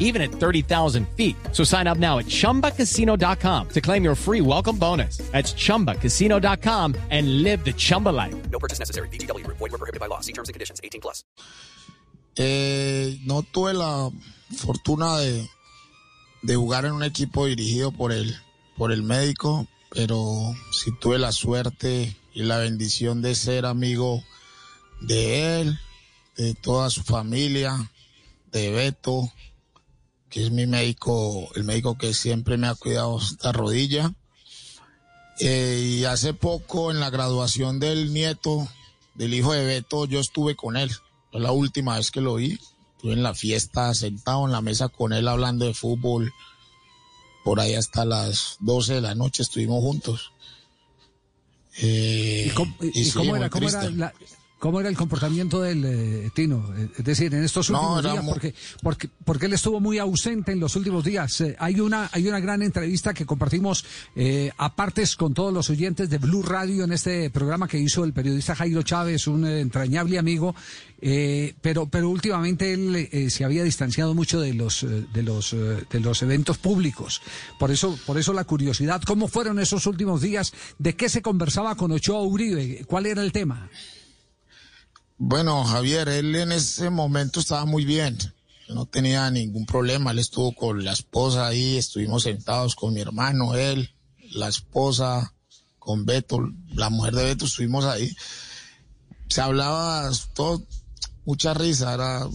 even at 30,000 feet. So sign up now at chumbacasino.com to claim your free welcome bonus. That's chumbacasino.com and live the Chumba life. No purchase necessary. BGW. Void were prohibited by law. See terms and conditions. 18 plus. Eh, no tuve la fortuna de, de jugar en un equipo dirigido por el, por el médico, pero sí tuve la suerte y la bendición de ser amigo de él, de toda su familia, de Beto, que es mi médico, el médico que siempre me ha cuidado esta rodilla. Eh, y hace poco en la graduación del nieto, del hijo de Beto, yo estuve con él. Fue la última vez que lo vi. Estuve en la fiesta, sentado en la mesa con él hablando de fútbol. Por ahí hasta las 12 de la noche estuvimos juntos. Eh, ¿Y cómo, y- y y sí, cómo era, cómo, era la- cómo era el comportamiento del eh, Tino? Eh, Es decir, en estos No, últimos era días, muy- porque, porque, porque él estuvo muy ausente en los últimos días. Eh, hay, una, hay una gran entrevista que compartimos eh, a partes con todos los oyentes de Blue Radio en este programa que hizo el periodista Jairo Chávez, un eh, entrañable amigo. eh, pero, pero últimamente él eh, se había distanciado mucho de los, de los, de los eventos públicos. Por eso, por eso la curiosidad. ¿Cómo fueron esos últimos días? ¿De qué se conversaba con Ochoa Uribe? ¿Cuál era el tema? Bueno, Javier, él en ese momento estaba muy bien. No tenía ningún problema. Él estuvo con la esposa ahí, estuvimos sentados con mi hermano, él, la esposa, con Beto, la mujer de Beto, estuvimos ahí. Se hablaba todo, mucha risa, era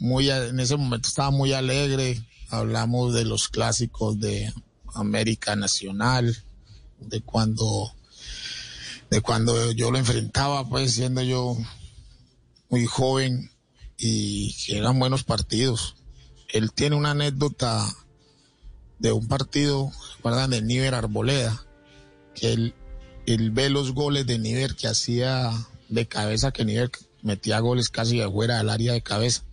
muy, en ese momento estaba muy alegre. Hablamos de los clásicos de América Nacional, de cuando, de cuando yo lo enfrentaba, pues siendo yo muy joven y que eran buenos partidos. Él tiene una anécdota de un partido, ¿recuerdan? De Níver Arboleda, que él, ve los goles de Níver que hacía de cabeza, que Níver metía goles casi de fuera del área de cabeza.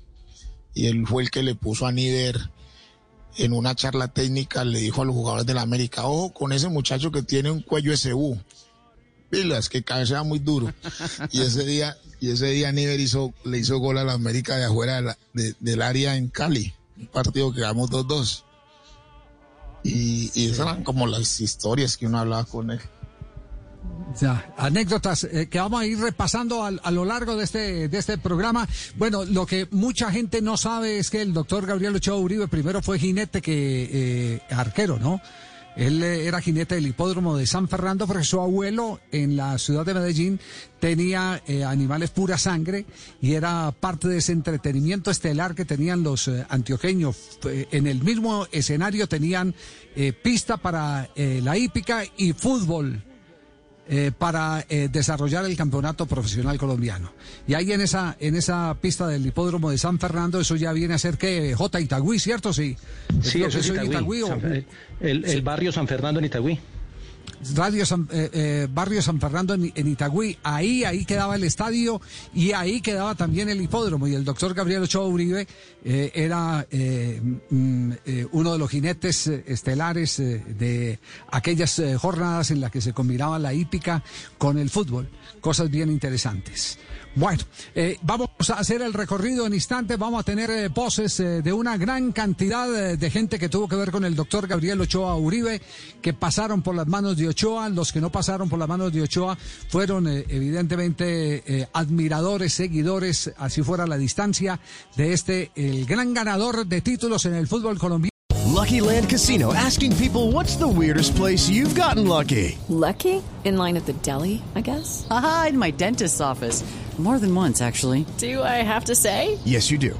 Y él fue el que le puso a Níver en una charla técnica, le dijo a los jugadores de la América, ojo con ese muchacho que tiene un cuello SU pilas, que cabecea muy duro. Y ese día, y ese día Niver hizo, le hizo gol a la América de afuera del área en Cali. Un partido que ganamos 2-2. Y, y esas eran como las historias que uno hablaba con él. Ya, anécdotas eh, que vamos a ir repasando al- a, lo largo de este, de este programa. Bueno, lo que mucha gente no sabe es que el doctor Gabriel Ochoa Uribe primero fue jinete que eh, arquero, ¿no? Él eh, era jinete del hipódromo de San Fernando porque su abuelo en la ciudad de Medellín tenía eh, animales pura sangre y era parte de ese entretenimiento estelar que tenían los eh, antioqueños. En el mismo escenario tenían eh, pista para la hípica y fútbol eh, para eh, desarrollar el campeonato profesional colombiano. Y ahí en esa, en esa pista del hipódromo de San Fernando, eso ya viene a ser que J. Itagüí, ¿cierto? Sí. Sí, eso es Itagüí. o- San- el, el- el barrio San Fernando en Itagüí. Radio San- eh, eh, Barrio San Fernando en, Itagüí. Ahí, ahí quedaba el estadio y ahí quedaba también el hipódromo. Y el doctor Gabriel Ochoa Uribe eh, era mm, uno de los jinetes estelares de aquellas jornadas en las que se combinaba la hípica con el fútbol. Cosas bien interesantes. Bueno, vamos a hacer el recorrido en instantes. Vamos a tener voces de una gran cantidad de gente que tuvo que ver con el doctor Gabriel Ochoa Uribe, que pasaron por las manos de Ochoa. Los que no pasaron por las manos de Ochoa fueron eh, evidentemente eh, admiradores, seguidores, así fuera la distancia, de este, el gran ganador de títulos en el fútbol colombiano. Lucky Land Casino asking people what's the weirdest place you've gotten lucky? Lucky? In line at the deli, I guess? Aha, in my dentist's office. More than once, actually. Do I have to say? Yes, you do.